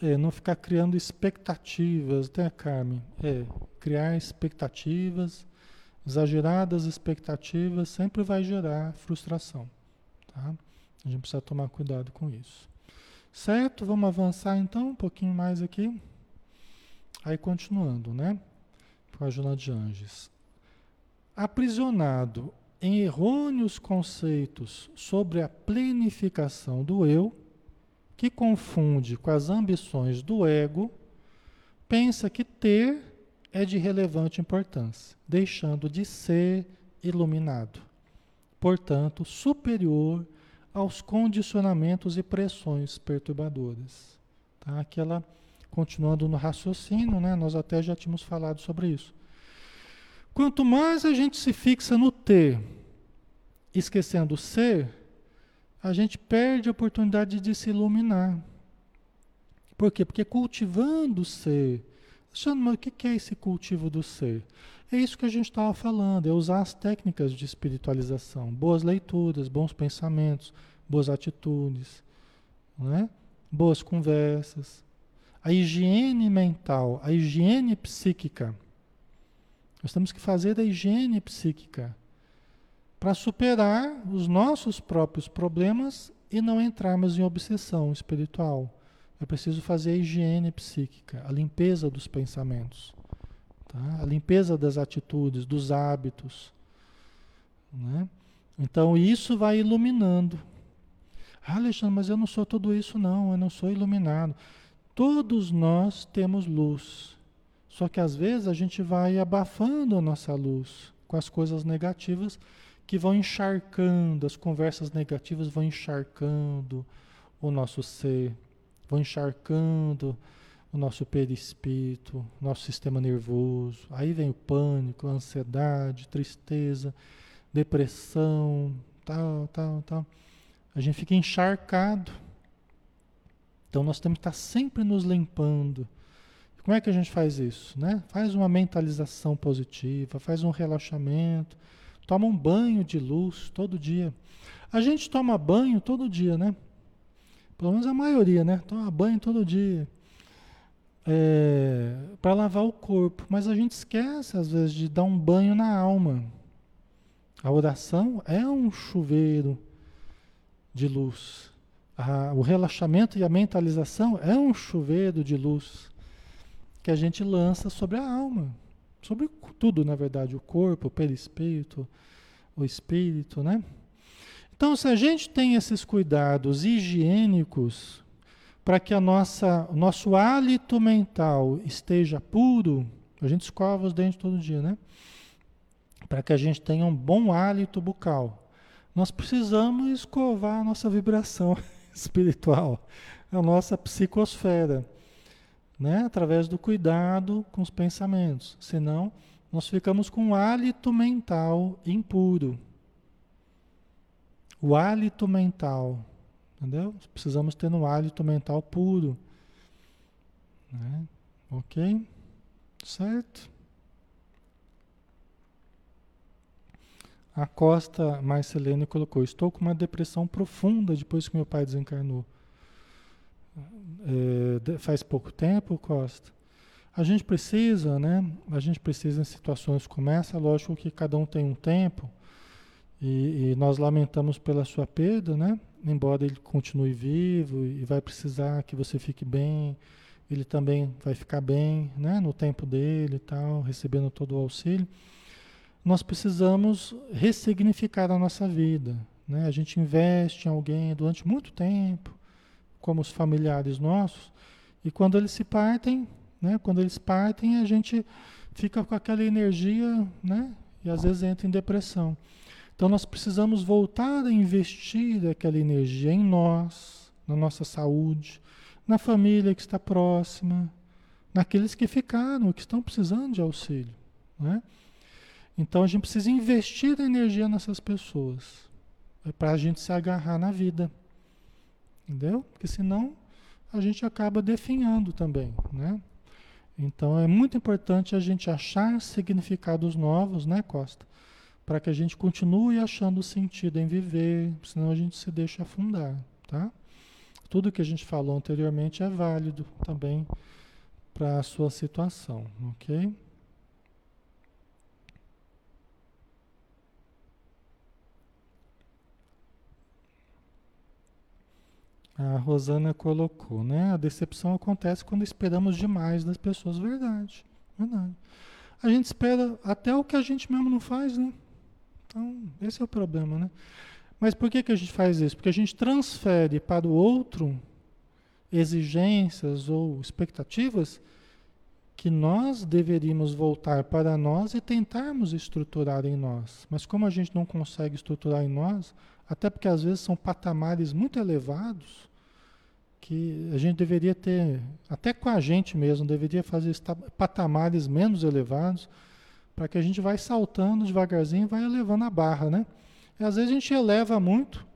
É, não ficar criando expectativas, né, Carmen? É, criar expectativas, exageradas expectativas, sempre vai gerar frustração, tá? A gente precisa tomar cuidado com isso. Certo? Vamos avançar então um pouquinho mais aqui. Aí continuando, né? Página de Anjos. Aprisionado em errôneos conceitos sobre a plenificação do eu, que confunde com as ambições do ego, pensa que ter é de relevante importância, deixando de ser iluminado, portanto, superior aos condicionamentos e pressões perturbadoras. Tá? Aquela, continuando no raciocínio, né? nós até já tínhamos falado sobre isso. Quanto mais a gente se fixa no ter, esquecendo o ser, a gente perde a oportunidade de se iluminar. Por quê? Porque cultivando o ser. Mas o que é esse cultivo do ser? É isso que a gente estava falando, é usar as técnicas de espiritualização, boas leituras, bons pensamentos, boas atitudes, né? boas conversas. A higiene mental, a higiene psíquica. Nós temos que fazer da higiene psíquica para superar os nossos próprios problemas e não entrarmos em obsessão espiritual. É preciso fazer a higiene psíquica, a limpeza dos pensamentos. Tá? A limpeza das atitudes, dos hábitos. Né? Então isso vai iluminando. Ah, Alexandre, mas eu não sou tudo isso, não, eu não sou iluminado. Todos nós temos luz. Só que às vezes a gente vai abafando a nossa luz com as coisas negativas que vão encharcando, as conversas negativas vão encharcando o nosso ser, vão encharcando o nosso perispírito, nosso sistema nervoso. Aí vem o pânico, a ansiedade, tristeza, depressão, tal, tal, tal. A gente fica encharcado. Então nós temos que estar sempre nos limpando. Como é que a gente faz isso? Né? Faz uma mentalização positiva, faz um relaxamento, toma um banho de luz todo dia. A gente toma banho todo dia, né? Pelo menos a maioria, né? Toma banho todo dia é, para lavar o corpo, mas a gente esquece às vezes de dar um banho na alma. A oração é um chuveiro de luz. A, o relaxamento e a mentalização é um chuveiro de luz que a gente lança sobre a alma, sobre tudo, na verdade, o corpo, o perispírito, o espírito, né? Então, se a gente tem esses cuidados higiênicos, para que a nossa, o nosso hálito mental esteja puro, a gente escova os dentes todo dia, né? Para que a gente tenha um bom hálito bucal, nós precisamos escovar a nossa vibração espiritual, a nossa psicosfera, né? Através do cuidado com os pensamentos. Senão, nós ficamos com um hálito mental impuro. O hálito mental Entendeu? Precisamos ter um hálito mental puro. Né? Ok? Certo? A Costa Marcelene colocou: Estou com uma depressão profunda depois que meu pai desencarnou. É, faz pouco tempo, Costa. A gente precisa, né? A gente precisa em situações como essa, lógico que cada um tem um tempo, e, e nós lamentamos pela sua perda, né? embora ele continue vivo e vai precisar que você fique bem, ele também vai ficar bem, né, no tempo dele e tal, recebendo todo o auxílio. Nós precisamos ressignificar a nossa vida, né? A gente investe em alguém durante muito tempo, como os familiares nossos, e quando eles se partem, né, quando eles partem, a gente fica com aquela energia, né, e às vezes entra em depressão. Então nós precisamos voltar a investir aquela energia em nós, na nossa saúde, na família que está próxima, naqueles que ficaram, que estão precisando de auxílio. Né? Então a gente precisa investir energia nessas pessoas, é para a gente se agarrar na vida. Entendeu? Porque senão a gente acaba definhando também. Né? Então é muito importante a gente achar significados novos, né, Costa? para que a gente continue achando sentido em viver, senão a gente se deixa afundar, tá? Tudo que a gente falou anteriormente é válido também para a sua situação, ok? A Rosana colocou, né? A decepção acontece quando esperamos demais das pessoas. Verdade, verdade. A gente espera até o que a gente mesmo não faz, né? Então, esse é o problema, né? Mas por que, que a gente faz isso? Porque a gente transfere para o outro exigências ou expectativas que nós deveríamos voltar para nós e tentarmos estruturar em nós. Mas como a gente não consegue estruturar em nós, até porque às vezes são patamares muito elevados, que a gente deveria ter, até com a gente mesmo, deveria fazer patamares menos elevados, para que a gente vai saltando devagarzinho e vai elevando a barra, né? E às vezes a gente eleva muito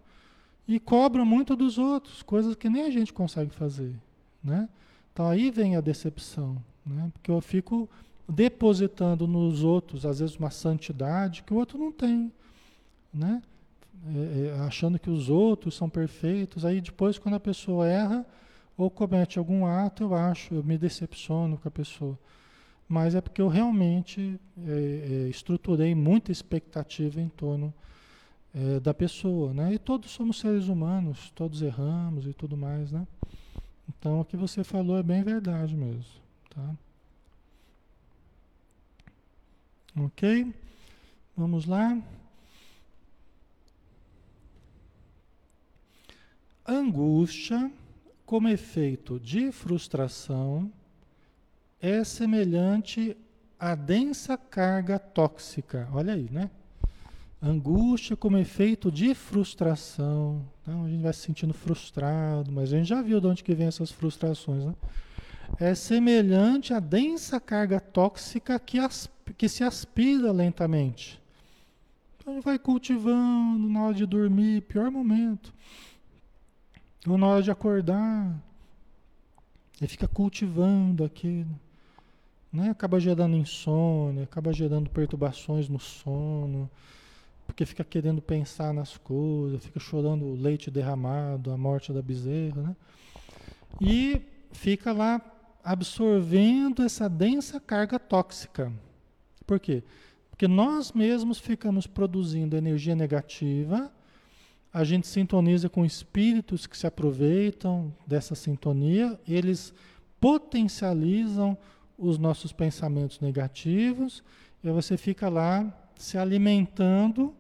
e cobra muito dos outros, coisas que nem a gente consegue fazer, né? Então aí vem a decepção, né? Porque eu fico depositando nos outros, às vezes, uma santidade que o outro não tem, né? É, é, achando que os outros são perfeitos. Aí depois, quando a pessoa erra ou comete algum ato, eu acho, eu me decepciono com a pessoa. Mas é porque eu realmente é, é, estruturei muita expectativa em torno é, da pessoa, né? E todos somos seres humanos, todos erramos e tudo mais, né? Então, o que você falou é bem verdade mesmo, tá? Ok? Vamos lá? Angústia, como efeito de frustração, é semelhante à densa carga tóxica. Olha aí, né? Angústia como efeito de frustração. Então a gente vai se sentindo frustrado, mas a gente já viu de onde que vem essas frustrações, né? É semelhante à densa carga tóxica que, que se aspira lentamente. Então a gente vai cultivando na hora de dormir, pior momento. Ou na hora de acordar. Ele fica cultivando aquilo. Né? Acaba gerando insônia, acaba gerando perturbações no sono porque fica querendo pensar nas coisas, fica chorando o leite derramado, a morte da bezerra, né? E fica lá absorvendo essa densa carga tóxica. Por quê? Porque nós mesmos ficamos produzindo energia negativa, a gente sintoniza com espíritos que se aproveitam dessa sintonia, eles potencializam os nossos pensamentos negativos, e você fica lá se alimentando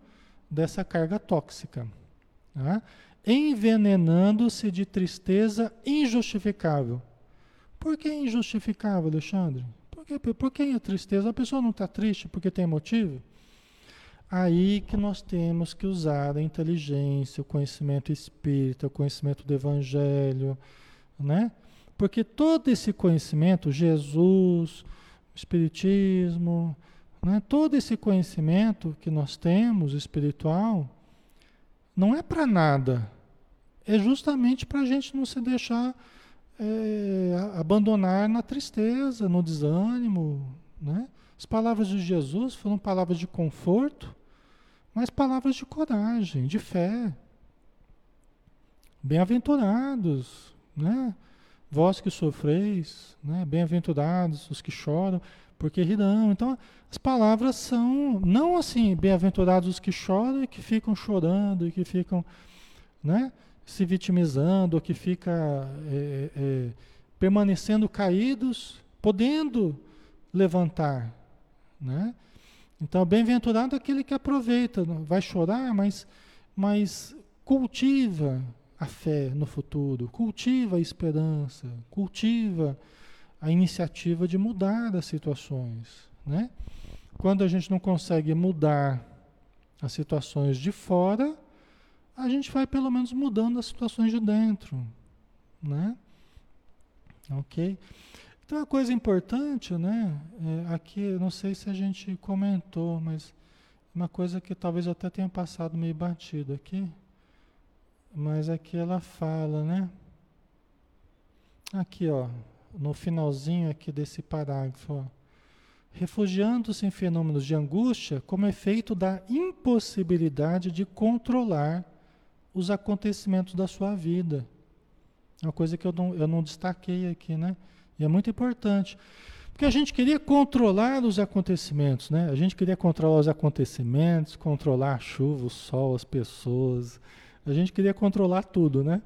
dessa carga tóxica, tá? envenenando-se de tristeza injustificável. Por que injustificável, Alexandre? Por que, por que a tristeza? A pessoa não está triste porque tem motivo? Aí que nós temos que usar a inteligência, o conhecimento espírita, o conhecimento do evangelho, né? Porque todo esse conhecimento, Jesus, espiritismo, né? Todo esse conhecimento que nós temos espiritual não é para nada. É justamente para a gente não se deixar é, abandonar na tristeza, no desânimo. Né? As palavras de Jesus foram palavras de conforto, mas palavras de coragem, de fé. Bem-aventurados, né? Vós que sofreis, né? bem-aventurados os que choram, porque rirão. Então, as palavras são não assim, bem-aventurados os que choram e que ficam chorando e que ficam né, se vitimizando, que fica é, é, permanecendo caídos, podendo levantar. Né? Então, bem-aventurado aquele que aproveita, vai chorar, mas, mas cultiva a fé no futuro, cultiva a esperança, cultiva a iniciativa de mudar as situações, né? Quando a gente não consegue mudar as situações de fora, a gente vai pelo menos mudando as situações de dentro, né? Ok? Então, uma coisa importante, né? É, aqui, não sei se a gente comentou, mas uma coisa que talvez até tenha passado meio batido aqui, mas aqui ela fala, né? Aqui, ó, no finalzinho aqui desse parágrafo, refugiando-se em fenômenos de angústia como efeito da impossibilidade de controlar os acontecimentos da sua vida. É uma coisa que eu não, eu não destaquei aqui, né? E é muito importante. Porque a gente queria controlar os acontecimentos, né? A gente queria controlar os acontecimentos, controlar a chuva, o sol, as pessoas. A gente queria controlar tudo, né?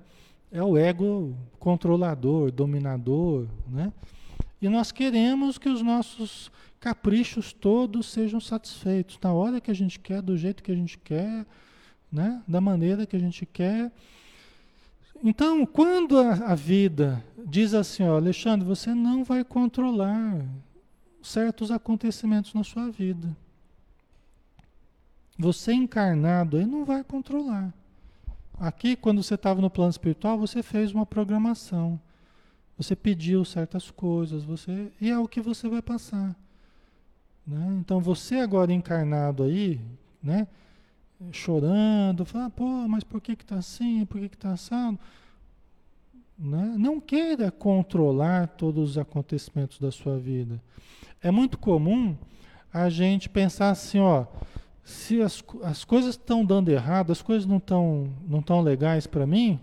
É o ego controlador, dominador, né? E nós queremos que os nossos caprichos todos sejam satisfeitos na hora que a gente quer, do jeito que a gente quer, né? Da maneira que a gente quer. Então, quando a, a vida diz assim, ó, Alexandre, você não vai controlar certos acontecimentos na sua vida. Você encarnado aí não vai controlar. Aqui, quando você estava no plano espiritual, você fez uma programação. Você pediu certas coisas, você e é o que você vai passar. Né? Então você agora encarnado aí, né? Chorando, fala, pô, mas por que está assim? Por que está assado? Né? Não queira controlar todos os acontecimentos da sua vida. É muito comum a gente pensar assim, ó, se as, as coisas estão dando errado, as coisas não estão não tão legais para mim,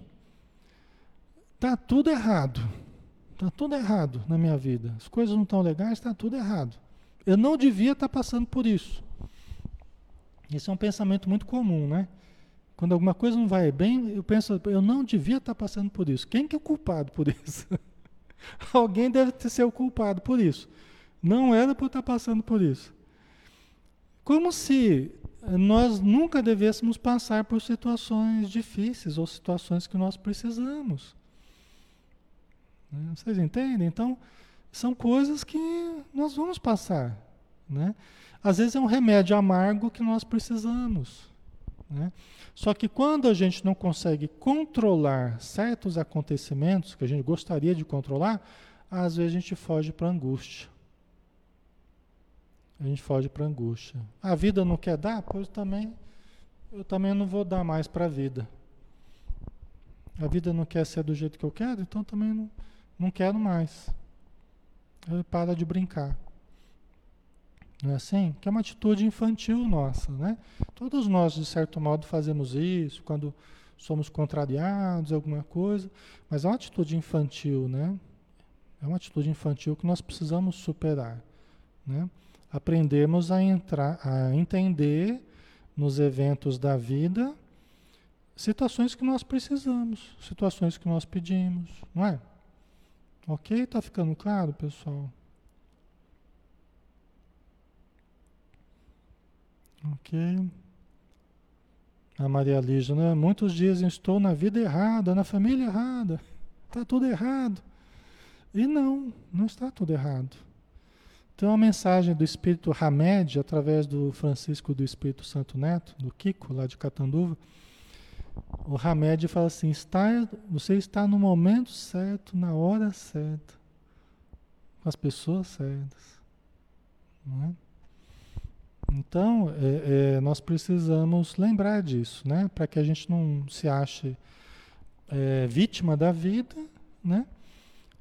tá tudo errado. Tá tudo errado na minha vida. As coisas não estão legais, está tudo errado. Eu não devia estar tá passando por isso. Esse é um pensamento muito comum, né? Quando alguma coisa não vai bem, eu penso, eu não devia estar passando por isso. Quem que é o culpado por isso? Alguém deve ser o culpado por isso. Não era por estar passando por isso. Como se nós nunca devêssemos passar por situações difíceis ou situações que nós precisamos. Né? Vocês entendem? Então, são coisas que nós vamos passar. Né? Às vezes é um remédio amargo que nós precisamos. Né? Só que quando a gente não consegue controlar certos acontecimentos que a gente gostaria de controlar, às vezes a gente foge para a angústia. A gente foge para a angústia. A vida não quer dar? Pois também, eu também não vou dar mais para a vida. A vida não quer ser do jeito que eu quero, então também não, não quero mais. Para de brincar. Não é assim? Que é uma atitude infantil nossa, né? Todos nós, de certo modo, fazemos isso quando somos contrariados, alguma coisa, mas é uma atitude infantil, né? É uma atitude infantil que nós precisamos superar, né? Aprendemos a entrar, a entender nos eventos da vida situações que nós precisamos, situações que nós pedimos, não é? Ok? Está ficando claro, pessoal? Ok. A Maria Lígia, né? Muitos dizem, estou na vida errada, na família errada. Está tudo errado. E não, não está tudo errado. Tem uma mensagem do Espírito Hamed, através do Francisco do Espírito Santo Neto, do Kiko, lá de Catanduva. O Hamed fala assim: está, você está no momento certo, na hora certa, com as pessoas certas. Não é? Então, é, é, nós precisamos lembrar disso, né? Para que a gente não se ache é, vítima da vida, né?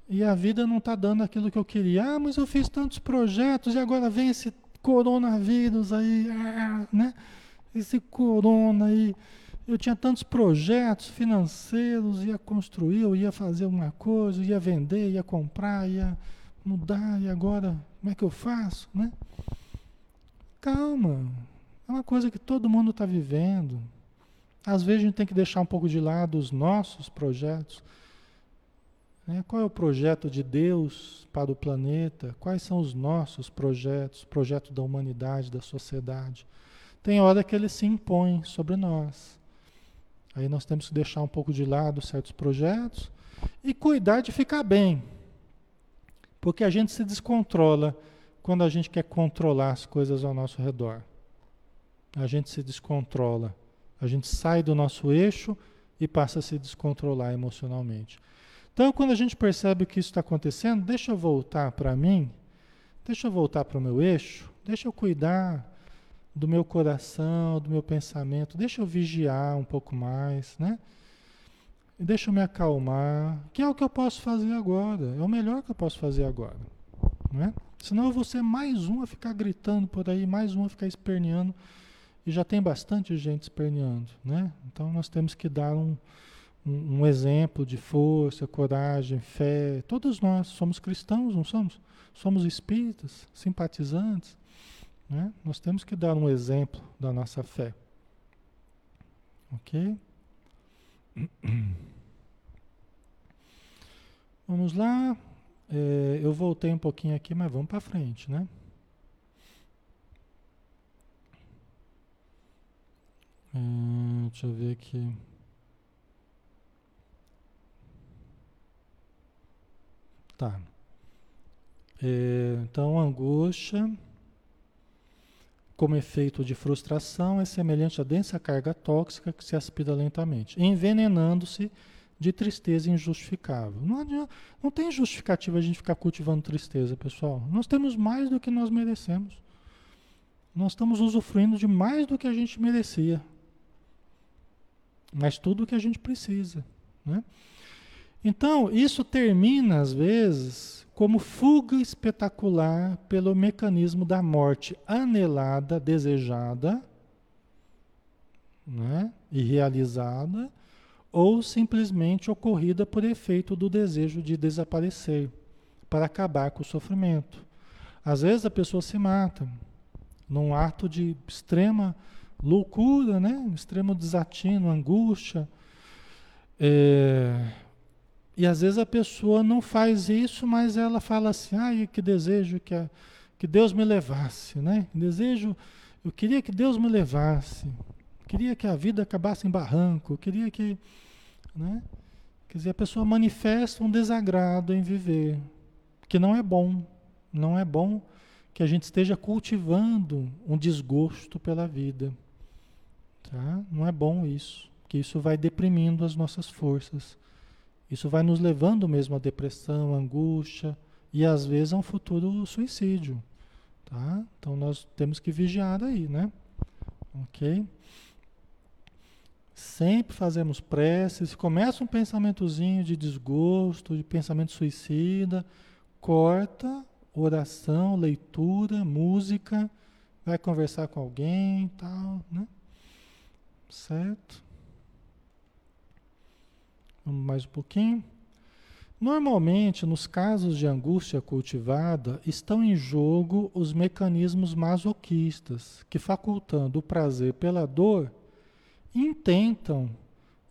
E a vida não está dando aquilo que eu queria. Ah, mas eu fiz tantos projetos e agora vem esse coronavírus aí, ah, né? Esse corona aí. Eu tinha tantos projetos financeiros, ia construir, eu ia fazer uma coisa, ia vender, ia comprar, ia mudar, e agora como é que eu faço, né? Calma. É uma coisa que todo mundo está vivendo. Às vezes a gente tem que deixar um pouco de lado os nossos projetos. Né? Qual é o projeto de Deus para o planeta? Quais são os nossos projetos, projeto da humanidade, da sociedade? Tem hora que ele se impõe sobre nós. Aí nós temos que deixar um pouco de lado certos projetos e cuidar de ficar bem. Porque a gente se descontrola quando a gente quer controlar as coisas ao nosso redor. A gente se descontrola. A gente sai do nosso eixo e passa a se descontrolar emocionalmente. Então, quando a gente percebe que isso está acontecendo, deixa eu voltar para mim, deixa eu voltar para o meu eixo, deixa eu cuidar do meu coração, do meu pensamento, deixa eu vigiar um pouco mais, né? Deixa eu me acalmar, que é o que eu posso fazer agora, é o melhor que eu posso fazer agora, não é? Senão eu vou ser mais um a ficar gritando por aí, mais um a ficar esperneando. E já tem bastante gente esperneando, né? Então nós temos que dar um, um, um exemplo de força, coragem, fé. Todos nós somos cristãos, não somos? Somos espíritas, simpatizantes. Né? Nós temos que dar um exemplo da nossa fé. Ok? Vamos lá. É, eu voltei um pouquinho aqui, mas vamos para frente, né? Hum, deixa eu ver aqui. Tá. É, então, angústia, como efeito de frustração, é semelhante à densa carga tóxica que se aspira lentamente, envenenando-se de tristeza injustificável. Não, adianta, não tem justificativa a gente ficar cultivando tristeza, pessoal. Nós temos mais do que nós merecemos. Nós estamos usufruindo de mais do que a gente merecia. Mas tudo o que a gente precisa. Né? Então, isso termina, às vezes, como fuga espetacular pelo mecanismo da morte anelada, desejada, né? e realizada ou simplesmente ocorrida por efeito do desejo de desaparecer, para acabar com o sofrimento. Às vezes a pessoa se mata num ato de extrema loucura, né? extremo desatino, angústia. É... E às vezes a pessoa não faz isso, mas ela fala assim, ai, que desejo que, a, que Deus me levasse, né? Desejo, eu queria que Deus me levasse, queria que a vida acabasse em barranco, queria que né? Quer dizer, a pessoa manifesta um desagrado em viver, que não é bom. Não é bom que a gente esteja cultivando um desgosto pela vida. Tá? Não é bom isso, que isso vai deprimindo as nossas forças. Isso vai nos levando mesmo à depressão, à angústia e às vezes a um futuro suicídio. Tá? Então nós temos que vigiar aí, né? Ok? Sempre fazemos preces, começa um pensamentozinho de desgosto, de pensamento suicida, corta, oração, leitura, música, vai conversar com alguém, tal, né? Certo? Vamos mais um pouquinho. Normalmente, nos casos de angústia cultivada, estão em jogo os mecanismos masoquistas, que facultando o prazer pela dor, intentam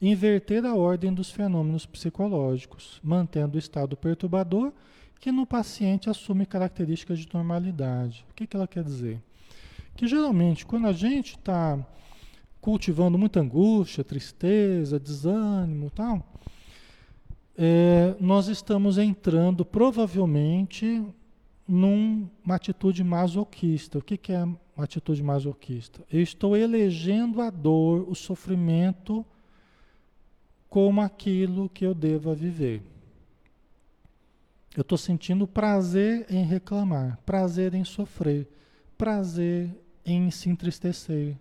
inverter a ordem dos fenômenos psicológicos, mantendo o estado perturbador que no paciente assume características de normalidade. O que, que ela quer dizer? Que geralmente, quando a gente está cultivando muita angústia, tristeza, desânimo tal, é, nós estamos entrando provavelmente numa atitude masoquista. O que, que é uma atitude masoquista. Eu estou elegendo a dor, o sofrimento, como aquilo que eu deva viver. Eu estou sentindo prazer em reclamar, prazer em sofrer, prazer em se entristecer.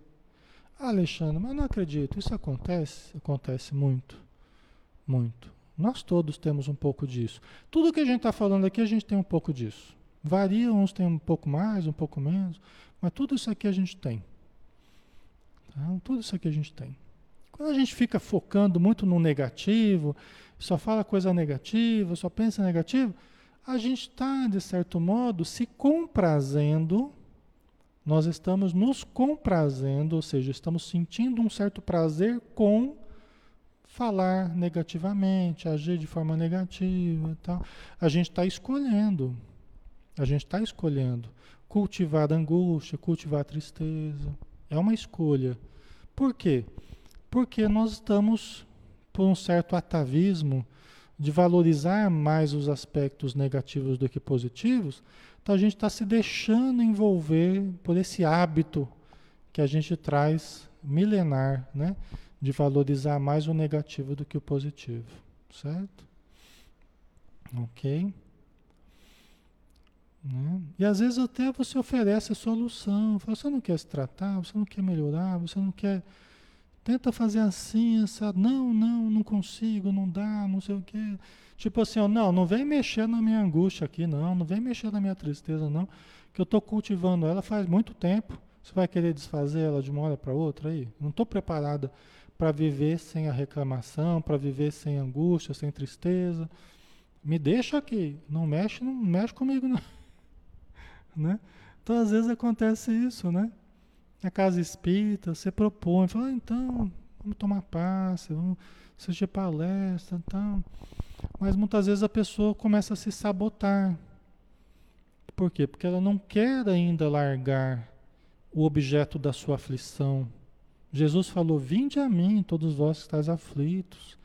Ah, Alexandre, mas não acredito, isso acontece? Acontece muito, muito. Nós todos temos um pouco disso. Tudo que a gente está falando aqui, a gente tem um pouco disso. Varia, uns têm um pouco mais, um pouco menos, mas tudo isso aqui a gente tem. Tá? Tudo isso aqui a gente tem. Quando a gente fica focando muito no negativo, só fala coisa negativa, só pensa negativo, a gente está, de certo modo, se comprazendo, nós estamos nos comprazendo, ou seja, estamos sentindo um certo prazer com falar negativamente, agir de forma negativa e tal. A gente está escolhendo. A gente está escolhendo cultivar a angústia, cultivar a tristeza. É uma escolha. Por quê? Porque nós estamos por um certo atavismo de valorizar mais os aspectos negativos do que positivos, então a gente está se deixando envolver por esse hábito que a gente traz milenar, né? De valorizar mais o negativo do que o positivo, certo? Ok? Né? E às vezes até você oferece a solução. Fala, você não quer se tratar, você não quer melhorar, você não quer. Tenta fazer assim, essa. Não, não, não consigo, não dá, não sei o quê. Tipo assim, ó, não, não vem mexer na minha angústia aqui, não, não vem mexer na minha tristeza, não, que eu estou cultivando ela faz muito tempo. Você vai querer desfazer ela de uma hora para outra aí? Não estou preparada para viver sem a reclamação, para viver sem angústia, sem tristeza. Me deixa aqui, não mexe, não mexe comigo não. Né? Então, às vezes acontece isso, né? Na casa espírita, você propõe, fala, ah, então, vamos tomar passe, vamos assistir palestra e tal. Mas muitas vezes a pessoa começa a se sabotar. Por quê? Porque ela não quer ainda largar o objeto da sua aflição. Jesus falou: Vinde a mim, todos vós que estáis aflitos.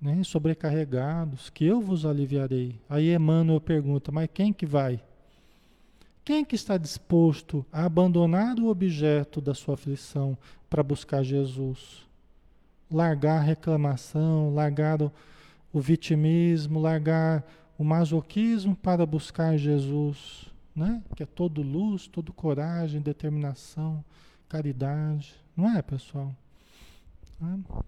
né, sobrecarregados, que eu vos aliviarei. Aí Emmanuel pergunta, mas quem que vai? Quem que está disposto a abandonar o objeto da sua aflição para buscar Jesus? Largar a reclamação, largar o, o vitimismo, largar o masoquismo para buscar Jesus, né? Que é todo luz, todo coragem, determinação, caridade, não é, pessoal? É.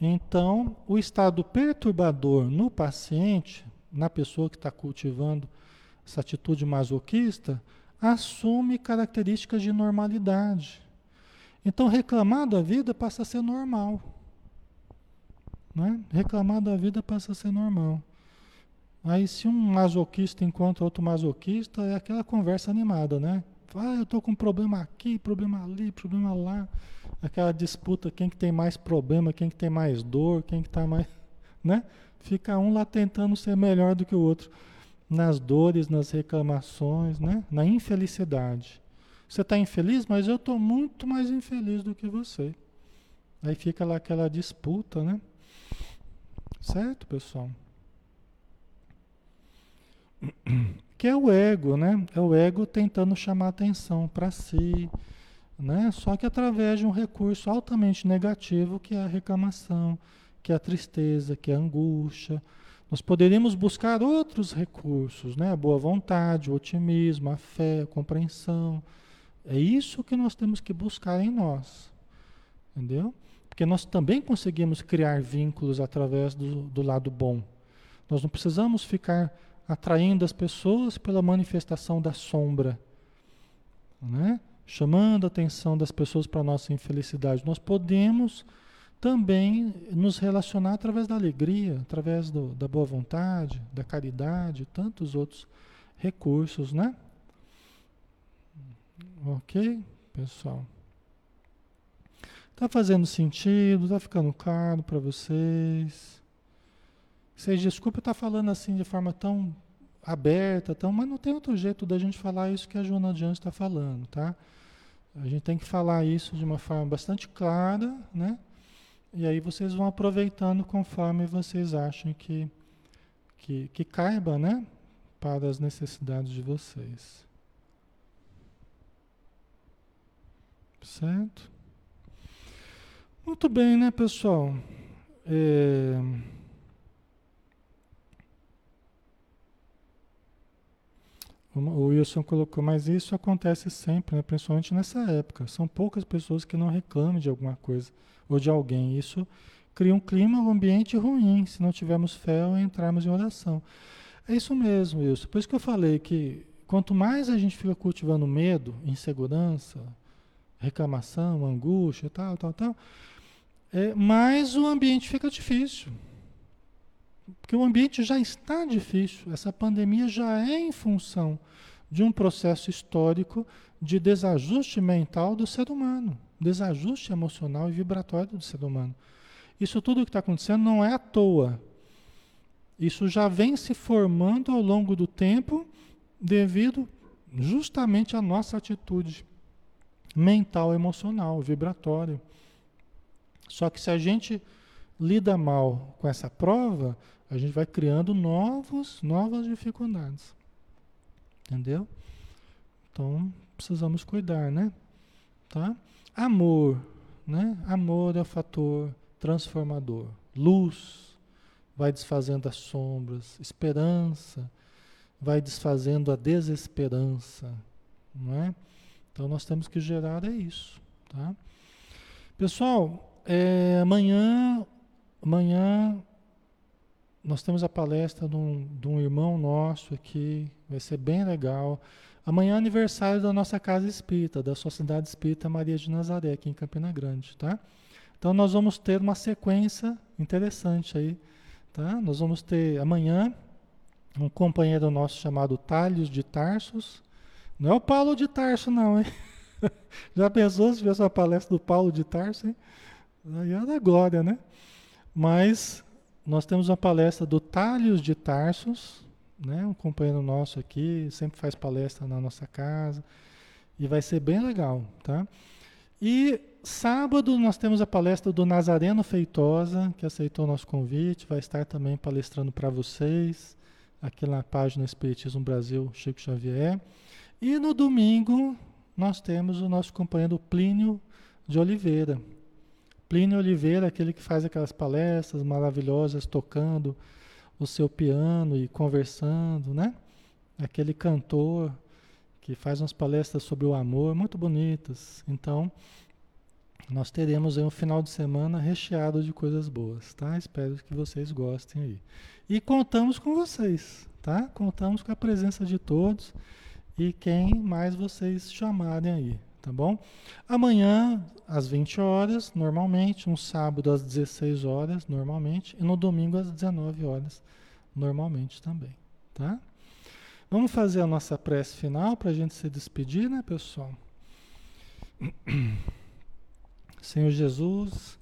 Então, o estado perturbador no paciente, na pessoa que está cultivando essa atitude masoquista, assume características de normalidade. Então, reclamar da vida passa a ser normal. Né? Reclamar da vida passa a ser normal. Aí, se um masoquista encontra outro masoquista, é aquela conversa animada, né? Ah, eu estou com problema aqui, problema ali, problema lá aquela disputa, quem que tem mais problema, quem que tem mais dor, quem que está mais, né? Fica um lá tentando ser melhor do que o outro nas dores, nas reclamações, né? Na infelicidade. Você está infeliz, mas eu estou muito mais infeliz do que você. Aí fica lá aquela disputa, né? Certo, pessoal? Que é o ego, né? É o ego tentando chamar atenção para si, né? Só que através de um recurso altamente negativo, que é a reclamação, que é a tristeza, que é a angústia. Nós poderíamos buscar outros recursos, né? A boa vontade, o otimismo, a fé, a compreensão. É isso que nós temos que buscar em nós. Entendeu? Porque nós também conseguimos criar vínculos através do, do lado bom. Nós não precisamos ficar atraindo as pessoas pela manifestação da sombra. Né? chamando a atenção das pessoas para a nossa infelicidade. Nós podemos também nos relacionar através da alegria, através do, da boa vontade, da caridade, tantos outros recursos, né? Ok, pessoal? Tá fazendo sentido? Tá ficando claro para vocês? Vocês desculpa estar tá falando assim de forma tão aberta, tão, mas não tem outro jeito da gente falar isso que a Joana Diante está falando, tá? A gente tem que falar isso de uma forma bastante clara, né? E aí vocês vão aproveitando conforme vocês acham que, que, que caiba, né? Para as necessidades de vocês. Certo? Muito bem, né, pessoal? É... O Wilson colocou, mas isso acontece sempre, né? principalmente nessa época. São poucas pessoas que não reclamam de alguma coisa ou de alguém. Isso cria um clima, um ambiente ruim se não tivermos fé ou entrarmos em oração. É isso mesmo, Wilson. Por isso que eu falei que quanto mais a gente fica cultivando medo, insegurança, reclamação, angústia, tal, tal, tal, é, mais o ambiente fica difícil. Porque o ambiente já está difícil, essa pandemia já é em função de um processo histórico de desajuste mental do ser humano, desajuste emocional e vibratório do ser humano. Isso tudo que está acontecendo não é à toa. Isso já vem se formando ao longo do tempo devido justamente à nossa atitude mental, emocional, vibratória. Só que se a gente lida mal com essa prova, a gente vai criando novos, novas dificuldades. Entendeu? Então, precisamos cuidar, né? Tá? Amor, né? Amor é o fator transformador. Luz vai desfazendo as sombras, esperança vai desfazendo a desesperança, não é? Então nós temos que gerar é isso, tá? Pessoal, é, amanhã Amanhã nós temos a palestra de um, de um, irmão nosso aqui, vai ser bem legal. Amanhã é aniversário da nossa casa espírita, da Sociedade Espírita Maria de Nazaré, aqui em Campina Grande, tá? Então nós vamos ter uma sequência interessante aí, tá? Nós vamos ter amanhã um companheiro nosso chamado Talhos de Tarsos. Não é o Paulo de Tarso, não, hein? Já pensou se viesse a palestra do Paulo de Tarso, hein? Aí da glória, né? Mas nós temos uma palestra do Talhos de Tarsos, né? um companheiro nosso aqui, sempre faz palestra na nossa casa, e vai ser bem legal, tá? E sábado nós temos a palestra do Nazareno Feitosa, que aceitou o nosso convite, vai estar também palestrando para vocês, aqui na página Espiritismo Brasil Chico Xavier. E no domingo nós temos o nosso companheiro Plínio de Oliveira. Plínio Oliveira, aquele que faz aquelas palestras maravilhosas, tocando o seu piano e conversando, né? Aquele cantor que faz umas palestras sobre o amor muito bonitas. Então, nós teremos aí um final de semana recheado de coisas boas, tá? Espero que vocês gostem aí. E contamos com vocês, tá? Contamos com a presença de todos e quem mais vocês chamarem aí, tá bom? Amanhã às 20 horas, normalmente, um sábado às 16 horas, normalmente, e no domingo às 19 horas, normalmente também, tá? Vamos fazer a nossa prece final para a gente se despedir, né, pessoal? Senhor Jesus,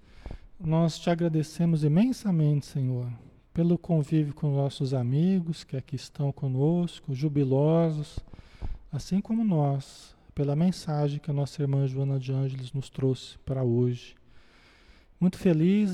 nós te agradecemos imensamente, Senhor, pelo convívio com nossos amigos que aqui estão conosco, jubilosos, assim como nós, pela mensagem que a nossa irmã Joana de Ângeles nos trouxe para hoje. Muito feliz